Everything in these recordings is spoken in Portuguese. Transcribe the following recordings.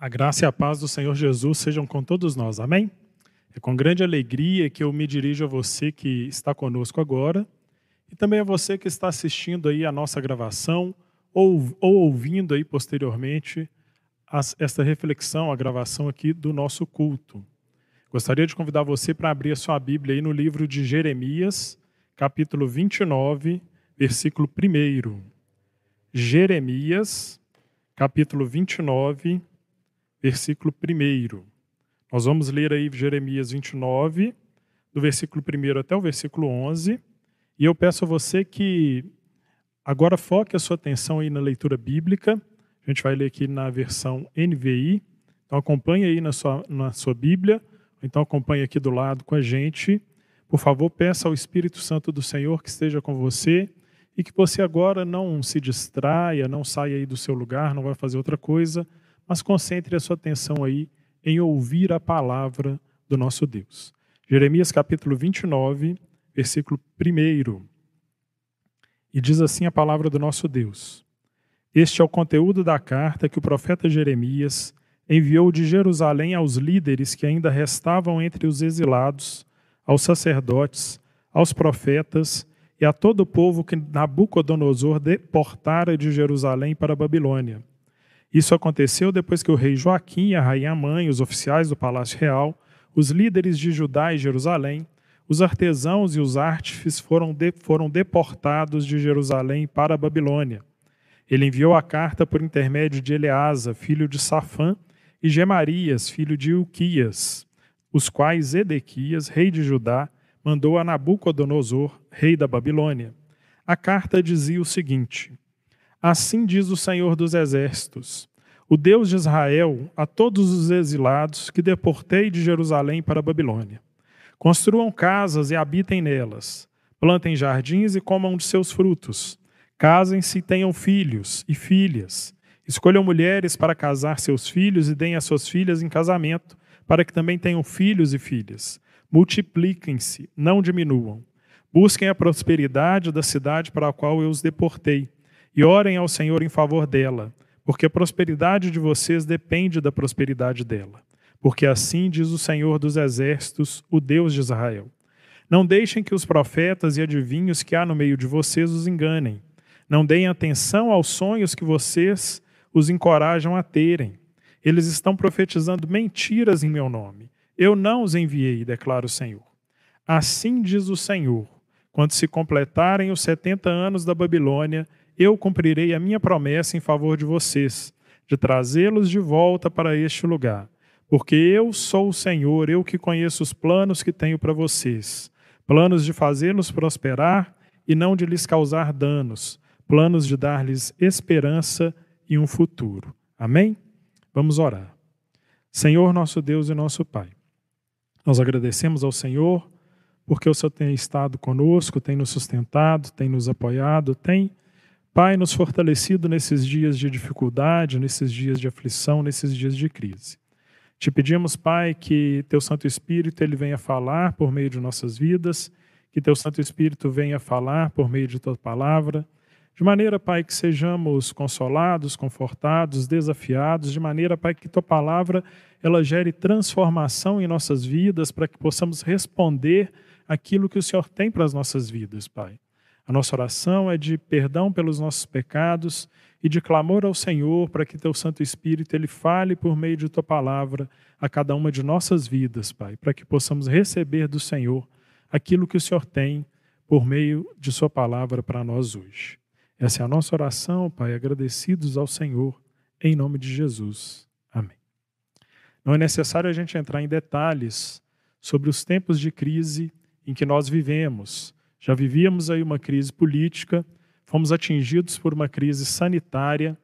A graça e a paz do Senhor Jesus sejam com todos nós. Amém? É com grande alegria que eu me dirijo a você que está conosco agora e também a você que está assistindo aí a nossa gravação ou, ou ouvindo aí posteriormente as, esta reflexão, a gravação aqui do nosso culto. Gostaria de convidar você para abrir a sua Bíblia aí no livro de Jeremias, capítulo 29, versículo 1. Jeremias, capítulo 29, versículo 1. Nós vamos ler aí Jeremias 29, do versículo 1 até o versículo 11. E eu peço a você que agora foque a sua atenção aí na leitura bíblica. A gente vai ler aqui na versão NVI. Então acompanhe aí na sua, na sua Bíblia, então acompanhe aqui do lado com a gente. Por favor, peça ao Espírito Santo do Senhor que esteja com você e que você agora não se distraia, não saia aí do seu lugar, não vai fazer outra coisa, mas concentre a sua atenção aí em ouvir a palavra do nosso Deus. Jeremias capítulo 29, versículo 1. E diz assim a palavra do nosso Deus: Este é o conteúdo da carta que o profeta Jeremias enviou de Jerusalém aos líderes que ainda restavam entre os exilados, aos sacerdotes, aos profetas e a todo o povo que Nabucodonosor deportara de Jerusalém para a Babilônia isso aconteceu depois que o rei Joaquim a rainha mãe, os oficiais do palácio real, os líderes de Judá e Jerusalém, os artesãos e os artífices foram, de, foram deportados de Jerusalém para a Babilônia. Ele enviou a carta por intermédio de Eleasa, filho de Safã, e Gemarias, filho de Uquias, os quais Edequias, rei de Judá, mandou a Nabucodonosor, rei da Babilônia. A carta dizia o seguinte: Assim diz o Senhor dos Exércitos, o Deus de Israel, a todos os exilados que deportei de Jerusalém para a Babilônia. Construam casas e habitem nelas. Plantem jardins e comam de seus frutos. Casem-se e tenham filhos e filhas. Escolham mulheres para casar seus filhos e deem as suas filhas em casamento, para que também tenham filhos e filhas. Multipliquem-se, não diminuam. Busquem a prosperidade da cidade para a qual eu os deportei e orem ao Senhor em favor dela, porque a prosperidade de vocês depende da prosperidade dela. Porque assim diz o Senhor dos Exércitos, o Deus de Israel. Não deixem que os profetas e adivinhos que há no meio de vocês os enganem. Não deem atenção aos sonhos que vocês os encorajam a terem. Eles estão profetizando mentiras em meu nome. Eu não os enviei, declara o Senhor. Assim diz o Senhor: quando se completarem os setenta anos da Babilônia eu cumprirei a minha promessa em favor de vocês, de trazê-los de volta para este lugar. Porque eu sou o Senhor, eu que conheço os planos que tenho para vocês planos de fazê-los prosperar e não de lhes causar danos, planos de dar-lhes esperança e um futuro. Amém? Vamos orar. Senhor, nosso Deus e nosso Pai, nós agradecemos ao Senhor porque o Senhor tem estado conosco, tem nos sustentado, tem nos apoiado, tem Pai, nos fortalecido nesses dias de dificuldade, nesses dias de aflição, nesses dias de crise. Te pedimos, Pai, que Teu Santo Espírito ele venha falar por meio de nossas vidas, que Teu Santo Espírito venha falar por meio de Tua palavra, de maneira, Pai, que sejamos consolados, confortados, desafiados, de maneira, Pai, que Tua palavra ela gere transformação em nossas vidas, para que possamos responder aquilo que o Senhor tem para as nossas vidas, Pai. A nossa oração é de perdão pelos nossos pecados e de clamor ao Senhor para que teu Santo Espírito ele fale por meio de tua palavra a cada uma de nossas vidas, Pai, para que possamos receber do Senhor aquilo que o Senhor tem por meio de sua palavra para nós hoje. Essa é a nossa oração, Pai, agradecidos ao Senhor, em nome de Jesus. Amém. Não é necessário a gente entrar em detalhes sobre os tempos de crise em que nós vivemos já vivíamos aí uma crise política, fomos atingidos por uma crise sanitária,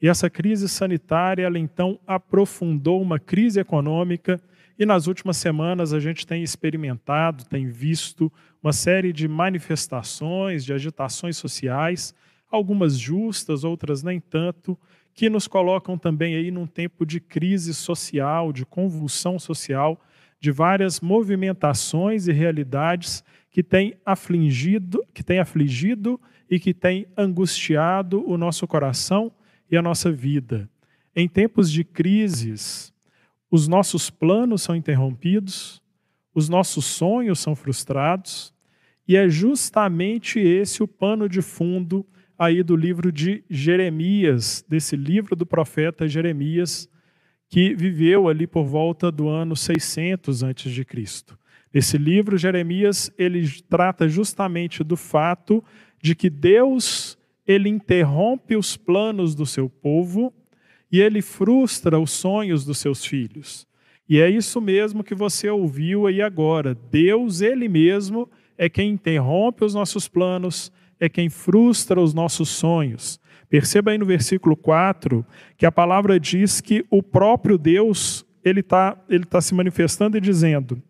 e essa crise sanitária, ela então aprofundou uma crise econômica, e nas últimas semanas a gente tem experimentado, tem visto uma série de manifestações, de agitações sociais, algumas justas, outras nem tanto, que nos colocam também aí num tempo de crise social, de convulsão social, de várias movimentações e realidades que tem afligido, que tem afligido e que tem angustiado o nosso coração e a nossa vida. em tempos de crises, os nossos planos são interrompidos, os nossos sonhos são frustrados, e é justamente esse o pano de fundo aí do livro de Jeremias, desse livro do profeta Jeremias, que viveu ali por volta do ano 600 antes de Cristo. Esse livro Jeremias, ele trata justamente do fato de que Deus ele interrompe os planos do seu povo e ele frustra os sonhos dos seus filhos. E é isso mesmo que você ouviu aí agora. Deus, Ele mesmo, é quem interrompe os nossos planos, é quem frustra os nossos sonhos. Perceba aí no versículo 4 que a palavra diz que o próprio Deus ele está ele tá se manifestando e dizendo: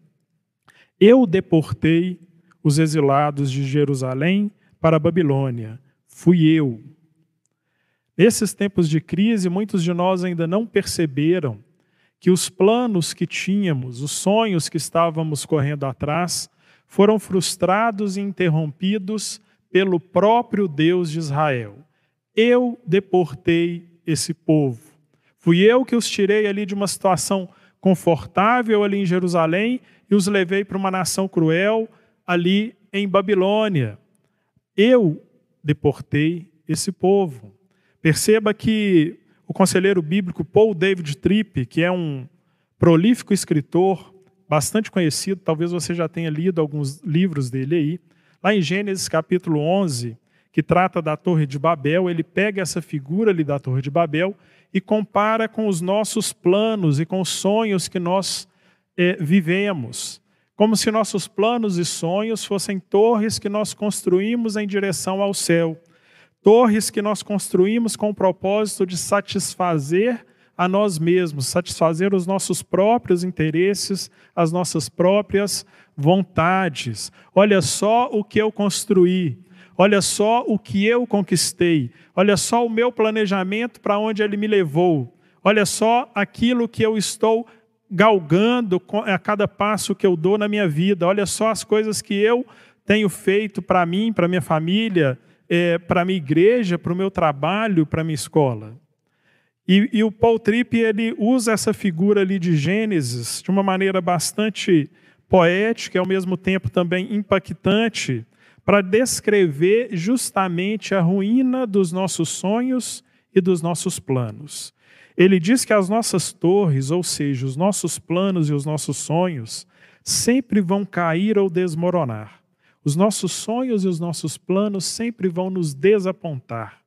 Eu deportei os exilados de Jerusalém para a Babilônia. Fui eu. Nesses tempos de crise, muitos de nós ainda não perceberam que os planos que tínhamos, os sonhos que estávamos correndo atrás, foram frustrados e interrompidos pelo próprio Deus de Israel. Eu deportei esse povo. Fui eu que os tirei ali de uma situação confortável ali em Jerusalém e os levei para uma nação cruel ali em Babilônia. Eu deportei esse povo. Perceba que o conselheiro bíblico Paul David Tripp, que é um prolífico escritor, bastante conhecido, talvez você já tenha lido alguns livros dele aí, lá em Gênesis capítulo 11, que trata da Torre de Babel, ele pega essa figura ali da Torre de Babel e compara com os nossos planos e com os sonhos que nós é, vivemos. Como se nossos planos e sonhos fossem torres que nós construímos em direção ao céu torres que nós construímos com o propósito de satisfazer a nós mesmos, satisfazer os nossos próprios interesses, as nossas próprias vontades. Olha só o que eu construí, olha só o que eu conquistei, olha só o meu planejamento para onde ele me levou, olha só aquilo que eu estou galgando a cada passo que eu dou na minha vida, olha só as coisas que eu tenho feito para mim, para minha família, é, para minha igreja, para o meu trabalho, para minha escola. E, e, o Paul Tripp ele usa essa figura ali de Gênesis de uma maneira bastante poética e ao mesmo tempo também impactante para descrever justamente a ruína dos nossos sonhos e dos nossos planos. Ele diz que as nossas torres, ou seja, os nossos planos e os nossos sonhos, sempre vão cair ou desmoronar. Os nossos sonhos e os nossos planos sempre vão nos desapontar.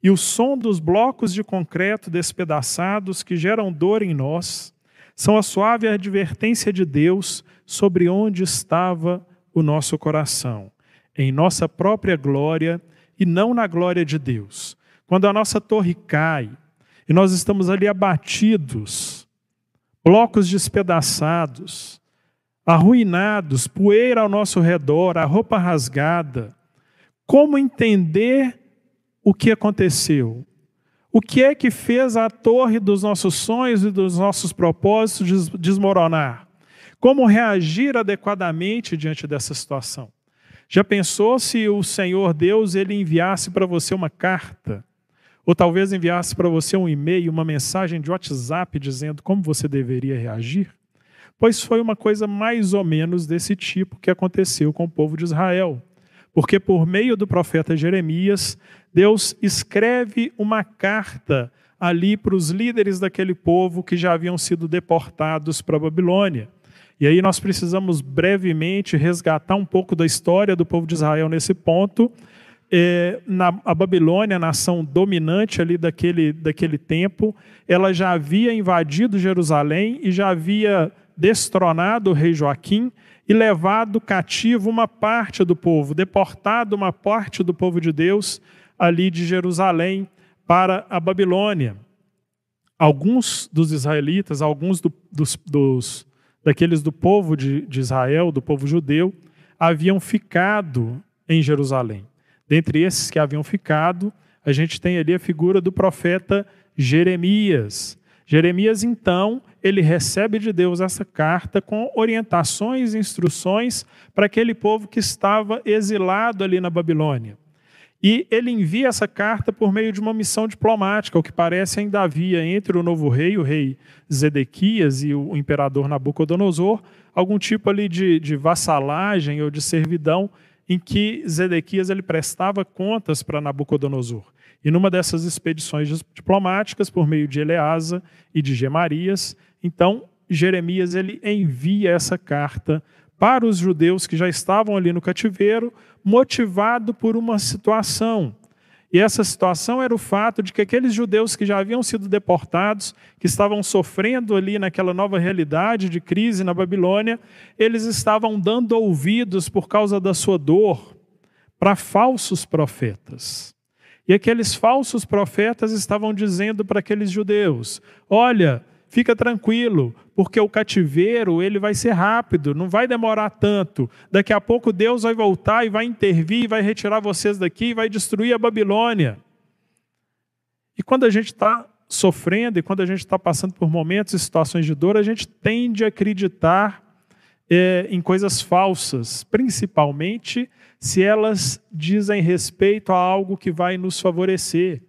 E o som dos blocos de concreto despedaçados que geram dor em nós são a suave advertência de Deus sobre onde estava o nosso coração, em nossa própria glória e não na glória de Deus. Quando a nossa torre cai e nós estamos ali abatidos, blocos despedaçados, arruinados, poeira ao nosso redor, a roupa rasgada. Como entender o que aconteceu? O que é que fez a torre dos nossos sonhos e dos nossos propósitos desmoronar? Como reagir adequadamente diante dessa situação? Já pensou se o Senhor Deus ele enviasse para você uma carta? Ou talvez enviasse para você um e-mail, uma mensagem de WhatsApp dizendo como você deveria reagir? Pois foi uma coisa mais ou menos desse tipo que aconteceu com o povo de Israel. Porque por meio do profeta Jeremias, Deus escreve uma carta ali para os líderes daquele povo que já haviam sido deportados para a Babilônia. E aí nós precisamos brevemente resgatar um pouco da história do povo de Israel nesse ponto. É, na, a Babilônia, a nação dominante ali daquele, daquele tempo, ela já havia invadido Jerusalém e já havia destronado o rei Joaquim e levado cativo uma parte do povo, deportado uma parte do povo de Deus ali de Jerusalém para a Babilônia. Alguns dos israelitas, alguns do, dos, dos, daqueles do povo de, de Israel, do povo judeu, haviam ficado em Jerusalém. Dentre esses que haviam ficado, a gente tem ali a figura do profeta Jeremias. Jeremias, então, ele recebe de Deus essa carta com orientações e instruções para aquele povo que estava exilado ali na Babilônia. E ele envia essa carta por meio de uma missão diplomática, o que parece ainda havia entre o novo rei, o rei Zedequias, e o imperador Nabucodonosor, algum tipo ali de, de vassalagem ou de servidão em que Zedequias ele prestava contas para Nabucodonosor. E numa dessas expedições diplomáticas, por meio de Eleasa e de Gemarias, então Jeremias ele envia essa carta para os judeus que já estavam ali no cativeiro, motivado por uma situação. E essa situação era o fato de que aqueles judeus que já haviam sido deportados, que estavam sofrendo ali naquela nova realidade de crise na Babilônia, eles estavam dando ouvidos por causa da sua dor para falsos profetas. E aqueles falsos profetas estavam dizendo para aqueles judeus: Olha, fica tranquilo, porque o cativeiro ele vai ser rápido, não vai demorar tanto. Daqui a pouco Deus vai voltar e vai intervir, vai retirar vocês daqui e vai destruir a Babilônia. E quando a gente está sofrendo e quando a gente está passando por momentos e situações de dor, a gente tende a acreditar é, em coisas falsas, principalmente se elas dizem respeito a algo que vai nos favorecer.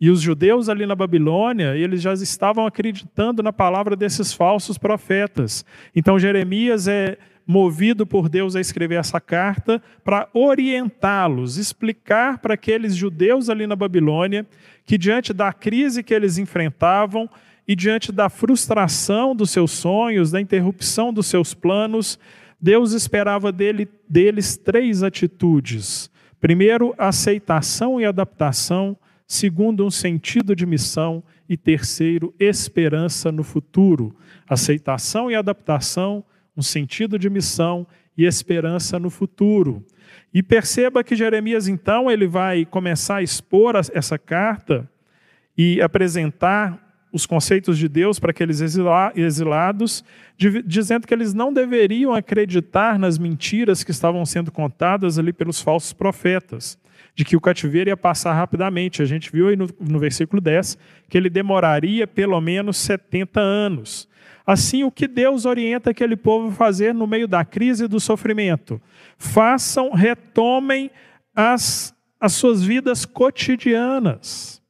E os judeus ali na Babilônia, eles já estavam acreditando na palavra desses falsos profetas. Então Jeremias é movido por Deus a escrever essa carta para orientá-los, explicar para aqueles judeus ali na Babilônia que diante da crise que eles enfrentavam e diante da frustração dos seus sonhos, da interrupção dos seus planos, Deus esperava dele, deles três atitudes. Primeiro, aceitação e adaptação segundo, um sentido de missão e terceiro, esperança no futuro. Aceitação e adaptação, um sentido de missão e esperança no futuro. E perceba que Jeremias, então, ele vai começar a expor essa carta e apresentar os conceitos de Deus para aqueles exilados, dizendo que eles não deveriam acreditar nas mentiras que estavam sendo contadas ali pelos falsos profetas de que o cativeiro ia passar rapidamente. A gente viu aí no, no versículo 10 que ele demoraria pelo menos 70 anos. Assim, o que Deus orienta aquele povo a fazer no meio da crise e do sofrimento? Façam, retomem as, as suas vidas cotidianas.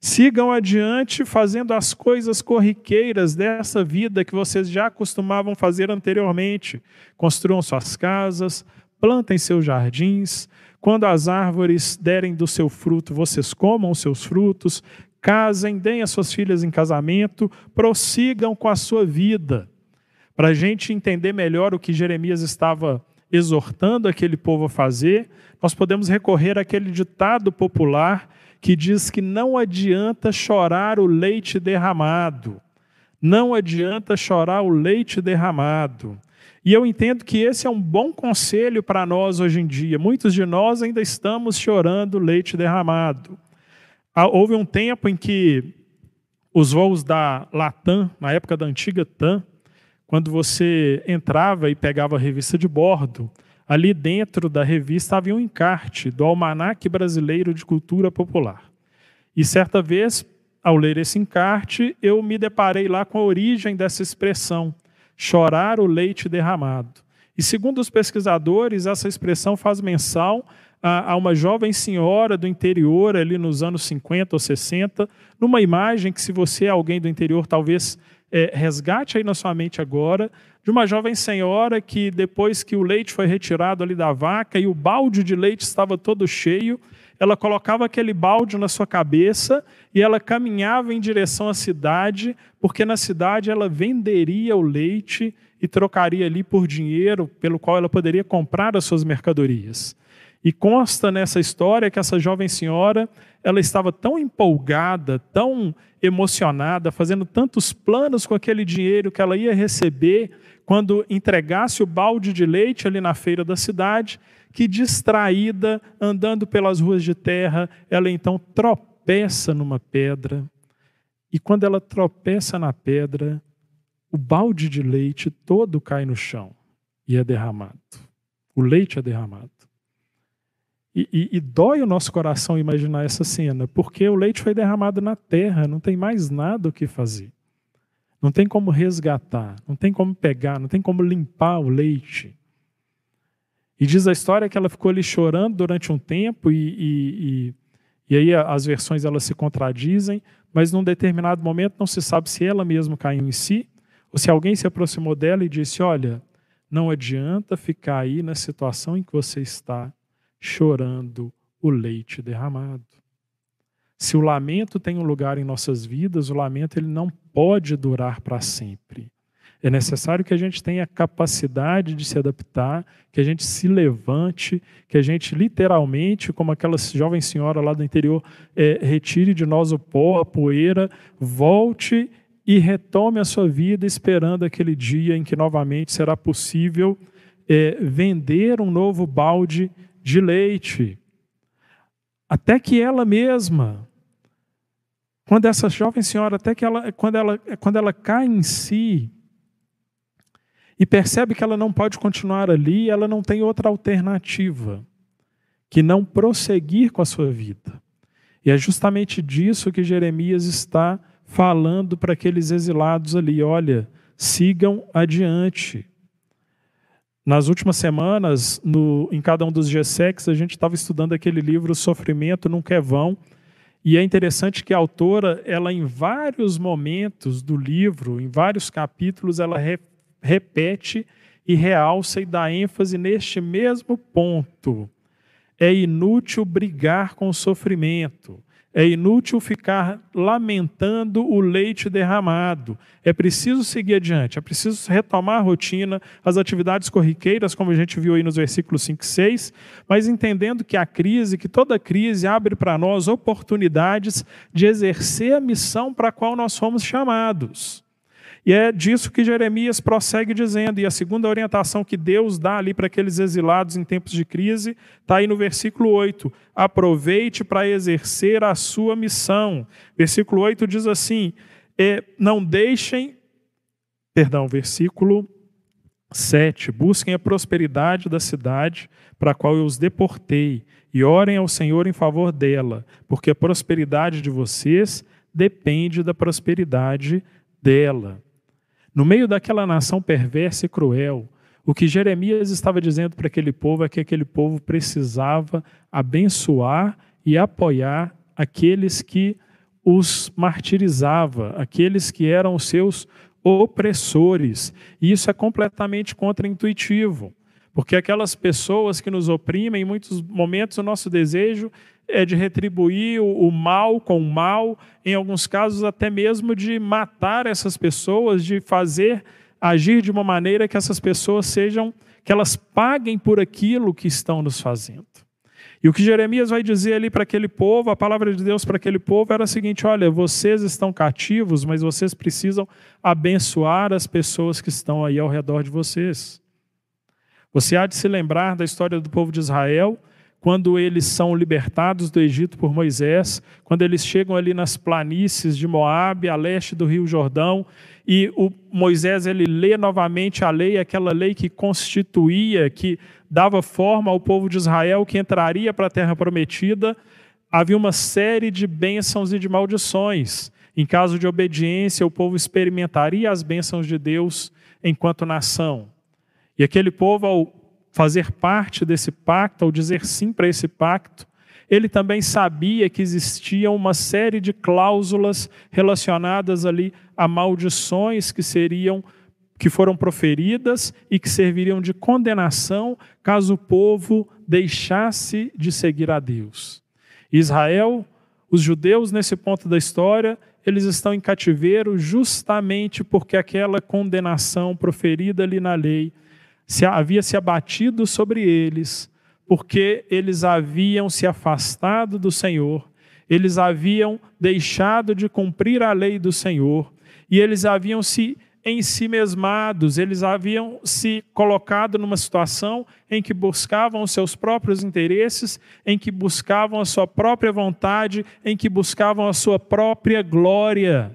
Sigam adiante fazendo as coisas corriqueiras dessa vida que vocês já costumavam fazer anteriormente. Construam suas casas, plantem seus jardins, quando as árvores derem do seu fruto, vocês comam os seus frutos, casem, deem as suas filhas em casamento, prossigam com a sua vida. Para a gente entender melhor o que Jeremias estava exortando aquele povo a fazer, nós podemos recorrer àquele ditado popular que diz que não adianta chorar o leite derramado. Não adianta chorar o leite derramado. E eu entendo que esse é um bom conselho para nós hoje em dia. Muitos de nós ainda estamos chorando leite derramado. Ah, houve um tempo em que os voos da Latam, na época da antiga TAM, quando você entrava e pegava a revista de bordo, ali dentro da revista havia um encarte do Almanaque Brasileiro de Cultura Popular. E certa vez, ao ler esse encarte, eu me deparei lá com a origem dessa expressão chorar o leite derramado. E segundo os pesquisadores, essa expressão faz menção a, uma jovem senhora do interior, ali nos anos 50 ou 60, numa imagem que, se você é alguém do interior, talvez é, resgate aí na sua mente agora, de uma jovem senhora que, depois que o leite foi retirado ali da vaca e o balde de leite estava todo cheio, ela colocava aquele balde na sua cabeça e ela caminhava em direção à cidade, porque na cidade ela venderia o leite e trocaria ali por dinheiro pelo qual ela poderia comprar as suas mercadorias. E consta nessa história que essa jovem senhora, ela estava tão empolgada, tão emocionada, fazendo tantos planos com aquele dinheiro que ela ia receber quando entregasse o balde de leite ali na feira da cidade, que distraída, andando pelas ruas de terra, ela então tropeça numa pedra. E quando ela tropeça na pedra, o balde de leite todo cai no chão e é derramado. O leite é derramado. E, e, e, dói o nosso coração imaginar essa cena, porque o leite foi derramado na terra, não tem mais nada o que fazer. Não tem como resgatar, não tem como pegar, não tem como limpar o leite. E diz a história que ela ficou ali chorando durante um tempo, e, e, e, aí as versões elas se contradizem, mas num determinado momento não se sabe se ela mesma caiu em si, ou se alguém se aproximou dela e disse: Olha, não adianta ficar aí na situação em que você está, chorando o leite derramado. Se o lamento tem um lugar em nossas vidas, o lamento ele não pode durar para sempre. É necessário que a gente tenha capacidade de se adaptar, que a gente se levante, que a gente literalmente, como aquela jovem senhora lá do interior, é, retire de nós o pó, a poeira, volte e retome a sua vida esperando aquele dia em que novamente será possível é, vender um novo balde de leite. Até que ela mesma, quando essa jovem senhora, até que ela, quando ela, quando ela cai em si e percebe que ela não pode continuar ali, ela não tem outra alternativa que não prosseguir com a sua vida. E é justamente disso que Jeremias está falando para aqueles exilados ali: olha, sigam adiante. Nas últimas semanas, no, em cada um dos GSECs, a gente estava estudando aquele livro Sofrimento Nunca é Vão, e é interessante que a autora, ela em vários momentos do livro, em vários capítulos, ela re, repete e realça e dá ênfase neste mesmo ponto. É inútil brigar com o sofrimento. É inútil ficar lamentando o leite derramado. É preciso seguir adiante, é preciso retomar a rotina, as atividades corriqueiras, como a gente viu aí nos versículos 5 e 6, mas entendendo que a crise, que toda crise abre para nós oportunidades de exercer a missão para a qual nós fomos chamados. E é disso que Jeremias prossegue dizendo. E a segunda orientação que Deus dá ali para aqueles exilados em tempos de crise está aí no versículo 8. Aproveite para exercer a sua missão. Versículo 8 diz assim: Não deixem. Perdão, versículo 7. Busquem a prosperidade da cidade para a qual eu os deportei e orem ao Senhor em favor dela, porque a prosperidade de vocês depende da prosperidade dela. No meio daquela nação perversa e cruel, o que Jeremias estava dizendo para aquele povo é que aquele povo precisava abençoar e apoiar aqueles que os martirizava, aqueles que eram os seus opressores. E isso é completamente contraintuitivo, porque aquelas pessoas que nos oprimem, em muitos momentos o nosso desejo é de retribuir o, mal com o mal, em alguns casos até mesmo de matar essas pessoas, de fazer agir de uma maneira que essas pessoas sejam, que elas paguem por aquilo que estão nos fazendo. E o que Jeremias vai dizer ali para aquele povo, a palavra de Deus para aquele povo era a seguinte: olha, vocês estão cativos, mas vocês precisam abençoar as pessoas que estão aí ao redor de vocês. Você há de se lembrar da história do povo de Israel, quando eles são libertados do Egito por Moisés, quando eles chegam ali nas planícies de Moabe, a leste do Rio Jordão, e o Moisés ele lê novamente a lei, aquela lei que constituía, que dava forma ao povo de Israel que entraria para a terra prometida, havia uma série de bênçãos e de maldições. Em caso de obediência, o povo experimentaria as bênçãos de Deus enquanto nação. E aquele povo, ao fazer parte desse pacto, ao dizer sim para esse pacto, ele também sabia que existia uma série de cláusulas relacionadas ali a maldições que seriam que foram proferidas e que serviriam de condenação caso o povo deixasse de seguir a Deus. Israel, os judeus nesse ponto da história, eles estão em cativeiro justamente porque aquela condenação proferida ali na lei se havia se abatido sobre eles, porque eles haviam se afastado do Senhor, eles haviam deixado de cumprir a lei do Senhor, e eles haviam se em si mesmados, eles haviam se colocado numa situação em que buscavam os seus próprios interesses, em que buscavam a sua própria vontade, em que buscavam a sua própria glória.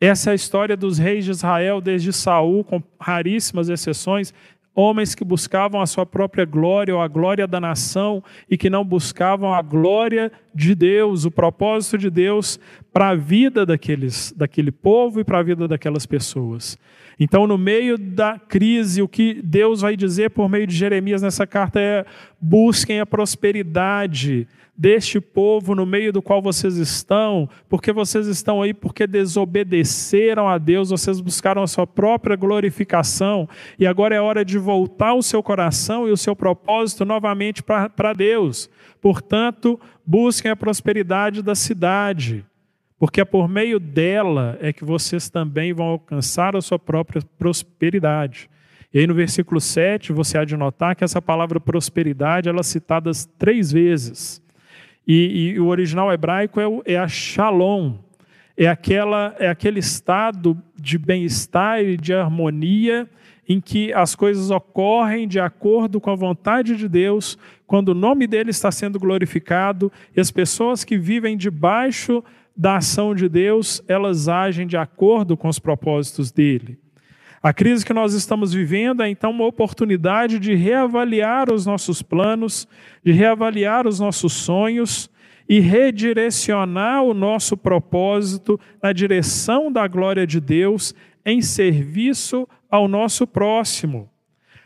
Essa é a história dos reis de Israel desde Saul, com raríssimas exceções, homens que buscavam a sua própria glória ou a glória da nação e que não buscavam a glória de Deus, o propósito de Deus para a vida daqueles, daquele povo e para a vida daquelas pessoas. Então, no meio da crise, o que Deus vai dizer por meio de Jeremias nessa carta é: busquem a prosperidade deste povo no meio do qual vocês estão, porque vocês estão aí porque desobedeceram a Deus, vocês buscaram a sua própria glorificação, e agora é hora de voltar o seu coração e o seu propósito novamente para Deus. Portanto, busquem a prosperidade da cidade porque é por meio dela é que vocês também vão alcançar a sua própria prosperidade. E aí no versículo 7, você há de notar que essa palavra prosperidade ela é citada três vezes. E, e o original hebraico é, é a shalom, é, aquela, é aquele estado de bem-estar e de harmonia em que as coisas ocorrem de acordo com a vontade de Deus, quando o nome dele está sendo glorificado e as pessoas que vivem debaixo da ação de Deus, elas agem de acordo com os propósitos dele. A crise que nós estamos vivendo é então uma oportunidade de reavaliar os nossos planos, de reavaliar os nossos sonhos e redirecionar o nosso propósito na direção da glória de Deus em serviço ao nosso próximo.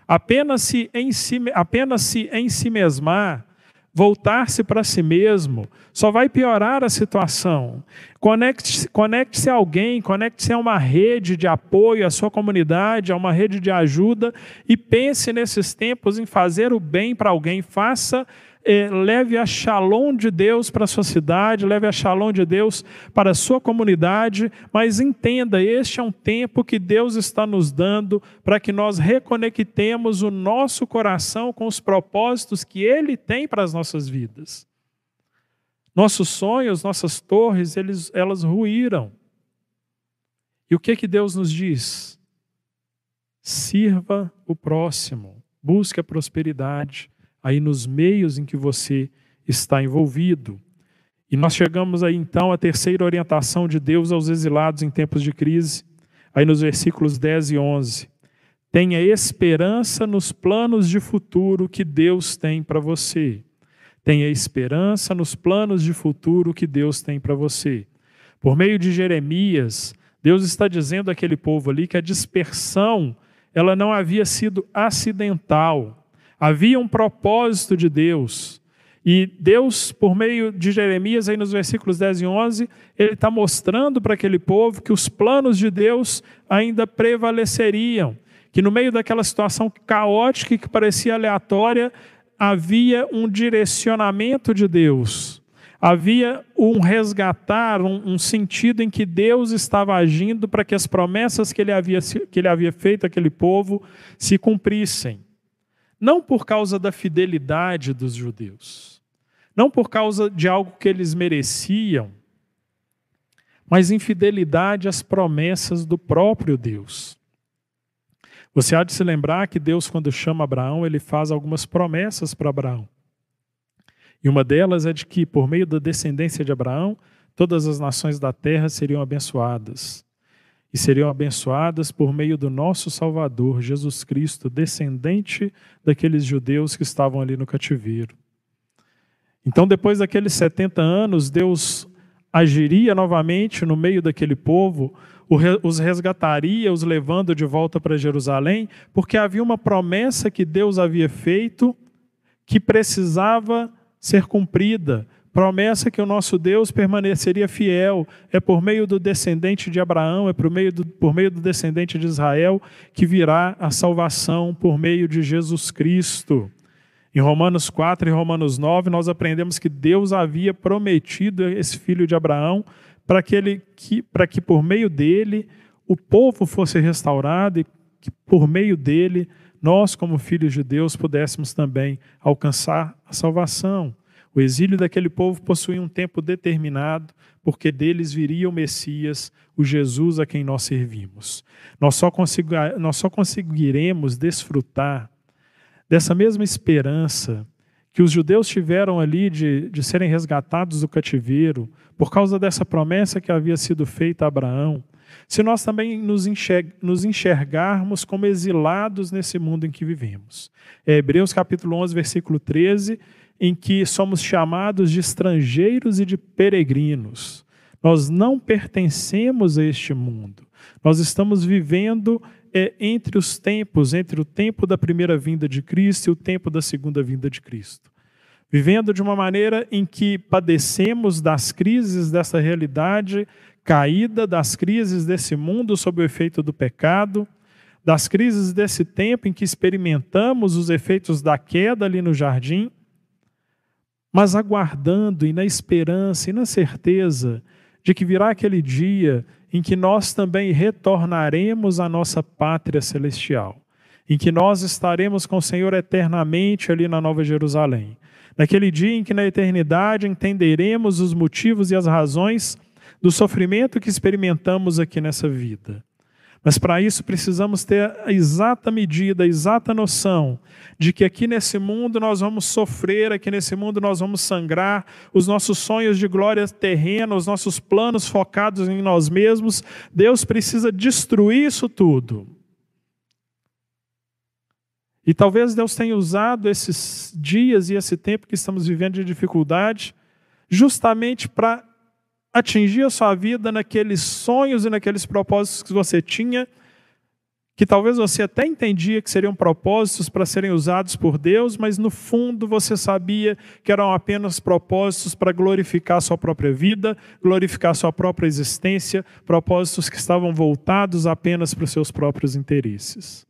Apenas se, em si, apenas se em si mesmar voltar-se para si mesmo, só vai piorar a situação. Conecte-se conecte a alguém, conecte-se a uma rede de apoio, à sua comunidade, a uma rede de ajuda e pense nesses tempos em fazer o bem para alguém. Faça eh, leve a shalom de Deus para a sua cidade, leve a shalom de Deus para a sua comunidade, mas entenda, este é um tempo que Deus está nos dando para que nós reconectemos o nosso coração com os propósitos que Ele tem para as nossas vidas. Nossos sonhos, nossas torres, eles, elas ruíram. E o que que Deus nos diz? Sirva o próximo, busque a prosperidade, aí nos meios em que você está envolvido. E nós chegamos aí então à terceira orientação de Deus aos exilados em tempos de crise, aí nos versículos 10 e 11. Tenha esperança nos planos de futuro que Deus tem para você. Tenha esperança nos planos de futuro que Deus tem para você. Por meio de Jeremias, Deus está dizendo àquele povo ali que a dispersão ela não havia sido acidental, Havia um propósito de Deus. E Deus, por meio de Jeremias, aí nos versículos 10 e 11, ele está mostrando para aquele povo que os planos de Deus ainda prevaleceriam. Que no meio daquela situação caótica que parecia aleatória, havia um direcionamento de Deus. Havia um resgatar, um, um sentido em que Deus estava agindo para que as promessas que ele havia, que ele havia feito àquele povo se cumprissem não por causa da fidelidade dos judeus, não por causa de algo que eles mereciam, mas infidelidade às promessas do próprio Deus. Você há de se lembrar que Deus, quando chama Abraão, ele faz algumas promessas para Abraão. E uma delas é de que, por meio da descendência de Abraão, todas as nações da terra seriam abençoadas e seriam abençoadas por meio do nosso Salvador, Jesus Cristo, descendente daqueles judeus que estavam ali no cativeiro. Então, depois daqueles 70 anos, Deus agiria novamente no meio daquele povo, os resgataria, os levando de volta para Jerusalém, porque havia uma promessa que Deus havia feito que precisava ser cumprida, promessa que o nosso Deus permaneceria fiel, é por meio do descendente de Abraão, é por meio do, por meio do descendente de Israel que virá a salvação por meio de Jesus Cristo. Em Romanos 4 e Romanos 9, nós aprendemos que Deus havia prometido esse filho de Abraão para que, ele, que, para que por meio dele o povo fosse restaurado e que por meio dele nós, como filhos de Deus, pudéssemos também alcançar a salvação. O exílio daquele povo possuía um tempo determinado, porque deles viria o Messias, o Jesus a quem nós servimos. Nós só, nós só conseguiremos desfrutar dessa mesma esperança que os judeus tiveram ali de, de serem resgatados do cativeiro, por causa dessa promessa que havia sido feita a Abraão, se nós também nos, nos enxergarmos como exilados nesse mundo em que vivemos. É Hebreus capítulo 11, versículo 13 em que somos chamados de estrangeiros e de peregrinos. Nós não pertencemos a este mundo. Nós estamos vivendo é, entre os tempos, entre o tempo da primeira vinda de Cristo e o tempo da segunda vinda de Cristo. Vivendo de uma maneira em que padecemos das crises dessa realidade caída, das crises desse mundo sob o efeito do pecado, das crises desse tempo em que experimentamos os efeitos da queda ali no jardim, mas aguardando e na esperança e na certeza de que virá aquele dia em que nós também retornaremos à nossa pátria celestial, em que nós estaremos com o Senhor eternamente ali na Nova Jerusalém. Naquele dia em que na eternidade entenderemos os motivos e as razões do sofrimento que experimentamos aqui nessa vida. Mas para isso precisamos ter a exata medida, a exata noção de que aqui nesse mundo nós vamos sofrer, aqui nesse mundo nós vamos sangrar, os nossos sonhos de glória terrena, os nossos planos focados em nós mesmos, Deus precisa destruir isso tudo. E talvez Deus tenha usado esses dias e esse tempo que estamos vivendo de dificuldade justamente para atingir a sua vida naqueles sonhos e naqueles propósitos que você tinha, que talvez você até entendia que seriam propósitos para serem usados por Deus, mas no fundo você sabia que eram apenas propósitos para glorificar sua própria vida, glorificar sua própria existência, propósitos que estavam voltados apenas para os seus próprios interesses.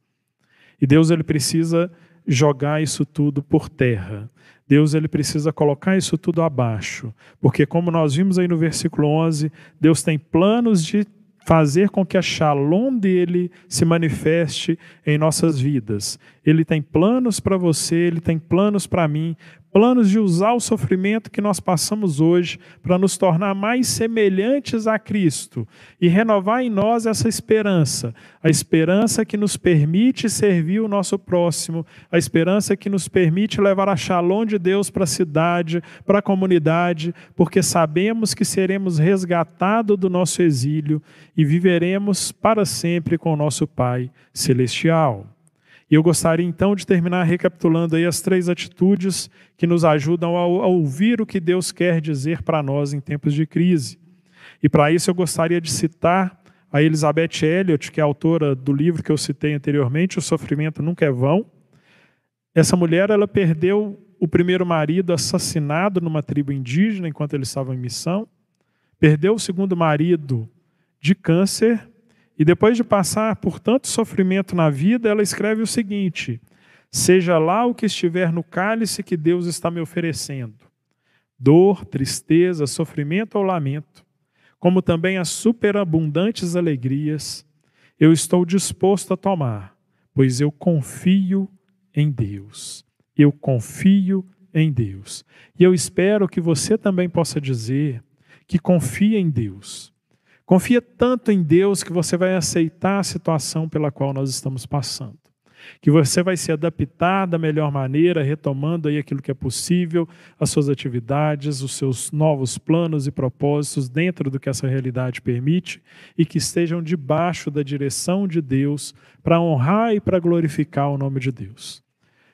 E Deus ele precisa jogar isso tudo por terra. Deus ele precisa colocar isso tudo abaixo, porque como nós vimos aí no versículo 11, Deus tem planos de fazer com que a shalom dele se manifeste em nossas vidas. Ele tem planos para você, ele tem planos para mim, planos de usar o sofrimento que nós passamos hoje para nos tornar mais semelhantes a Cristo e renovar em nós essa esperança, a esperança que nos permite servir o nosso próximo, a esperança que nos permite levar a shalom de Deus para a cidade, para a comunidade, porque sabemos que seremos resgatados do nosso exílio e viveremos para sempre com o nosso Pai celestial. E eu gostaria então de terminar recapitulando aí as três atitudes que nos ajudam a, ouvir o que Deus quer dizer para nós em tempos de crise. E para isso eu gostaria de citar a Elizabeth Elliot, que é autora do livro que eu citei anteriormente, O Sofrimento Nunca é Vão. Essa mulher, ela perdeu o primeiro marido assassinado numa tribo indígena enquanto ele estava em missão, perdeu o segundo marido de câncer e depois de passar por tanto sofrimento na vida, ela escreve o seguinte: Seja lá o que estiver no cálice que Deus está me oferecendo, dor, tristeza, sofrimento ou lamento, como também as superabundantes alegrias, eu estou disposto a tomar, pois eu confio em Deus. Eu confio em Deus. E eu espero que você também possa dizer que confia em Deus Confia tanto em Deus que você vai aceitar a situação pela qual nós estamos passando. Que você vai se adaptar da melhor maneira, retomando aí aquilo que é possível, as suas atividades, os seus novos planos e propósitos dentro do que essa realidade permite e que estejam debaixo da direção de Deus para honrar e para glorificar o nome de Deus.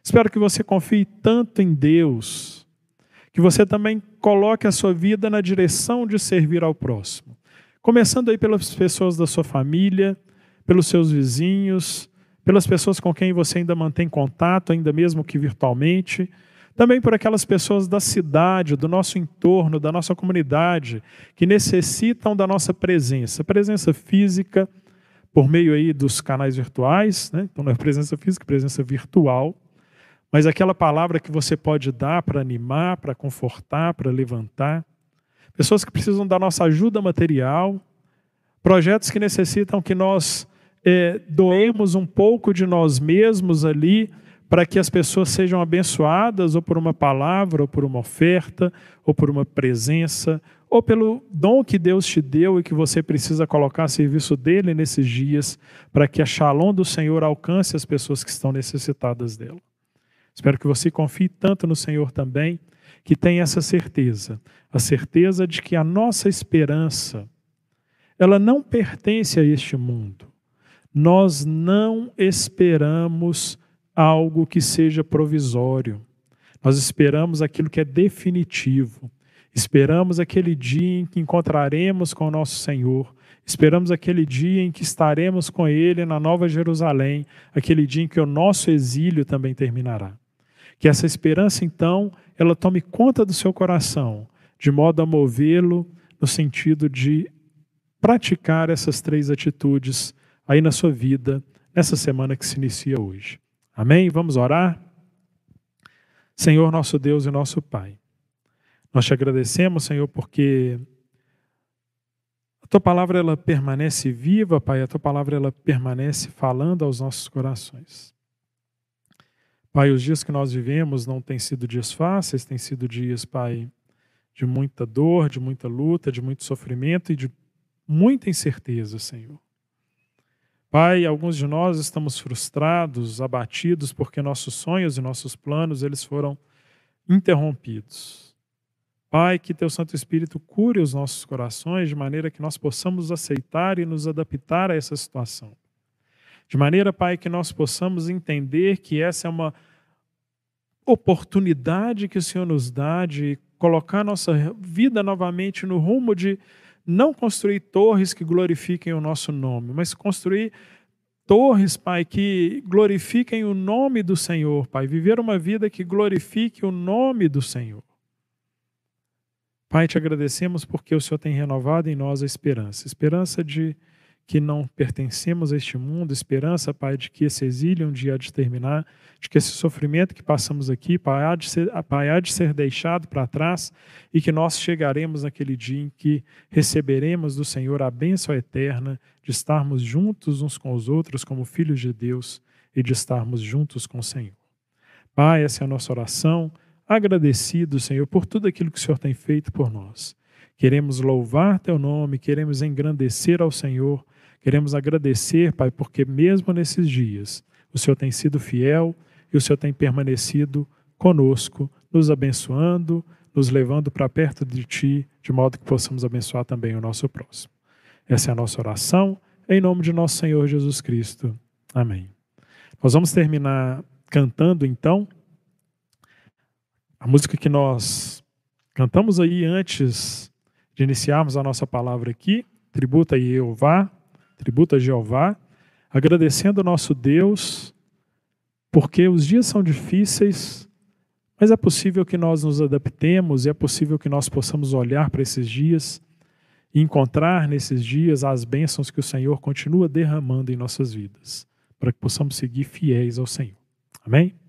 Espero que você confie tanto em Deus, que você também coloque a sua vida na direção de servir ao próximo Começando aí pelas pessoas da sua família, pelos seus vizinhos, pelas pessoas com quem você ainda mantém contato, ainda mesmo que virtualmente, também por aquelas pessoas da cidade, do nosso entorno, da nossa comunidade, que necessitam da nossa presença, presença física, por meio aí dos canais virtuais, né? então não é presença física, é presença virtual, mas aquela palavra que você pode dar para animar, para confortar, para levantar pessoas que precisam da nossa ajuda material, projetos que necessitam que nós é, doemos um pouco de nós mesmos ali para que as pessoas sejam abençoadas, ou por uma palavra, ou por uma oferta, ou por uma presença, ou pelo dom que Deus te deu e que você precisa colocar a serviço dele nesses dias, para que a shalom do Senhor alcance as pessoas que estão necessitadas dela. Espero que você confie tanto no Senhor também que tem essa certeza, a certeza de que a nossa esperança, ela não pertence a este mundo. Nós não esperamos algo que seja provisório. Nós esperamos aquilo que é definitivo. Esperamos aquele dia em que encontraremos com o nosso Senhor. Esperamos aquele dia em que estaremos com Ele na Nova Jerusalém, aquele dia em que o nosso exílio também terminará. Que essa esperança, então, ela tome conta do seu coração, de modo a movê-lo no sentido de praticar essas três atitudes aí na sua vida, nessa semana que se inicia hoje. Amém? Vamos orar? Senhor, nosso Deus e nosso Pai, nós te agradecemos, Senhor, porque a tua palavra ela permanece viva, Pai, a tua palavra ela permanece falando aos nossos corações. Pai, os dias que nós vivemos não têm sido dias fáceis, têm sido dias, Pai, de muita dor, de muita luta, de muito sofrimento e de muita incerteza, Senhor. Pai, alguns de nós estamos frustrados, abatidos porque nossos sonhos e nossos planos eles foram interrompidos. Pai, que teu Santo Espírito cure os nossos corações de maneira que nós possamos aceitar e nos adaptar a essa situação. De maneira, Pai, que nós possamos entender que essa é uma oportunidade que o Senhor nos dá de colocar nossa vida novamente no rumo de não construir torres que glorifiquem o nosso nome, mas construir torres, Pai, que glorifiquem o nome do Senhor, Pai. Viver uma vida que glorifique o nome do Senhor. Pai, te agradecemos porque o Senhor tem renovado em nós a esperança esperança de que não pertencemos a este mundo, esperança, Pai, de que esse exílio um dia há de terminar, de que esse sofrimento que passamos aqui, Pai, há de ser, Pai, há de ser deixado para trás e que nós chegaremos naquele dia em que receberemos do Senhor a bênção eterna de estarmos juntos uns com os outros como filhos de Deus e de estarmos juntos com o Senhor. Pai, essa é a nossa oração, agradecido, Senhor, por tudo aquilo que o Senhor tem feito por nós. Queremos louvar teu nome, queremos engrandecer ao Senhor Queremos agradecer, Pai, porque mesmo nesses dias o Senhor tem sido fiel e o Senhor tem permanecido conosco, nos abençoando, nos levando para perto de Ti, de modo que possamos abençoar também o nosso próximo. Essa é a nossa oração, em nome de nosso Senhor Jesus Cristo. Amém. Nós vamos terminar cantando então a música que nós cantamos aí antes de iniciarmos a nossa palavra aqui, Tributa e Jeová, tributo a Jeová, agradecendo ao nosso Deus, porque os dias são difíceis, mas é possível que nós nos adaptemos, e é possível que nós possamos olhar para esses dias e encontrar nesses dias as bênçãos que o Senhor continua derramando em nossas vidas, para que possamos seguir fiéis ao Senhor. Amém?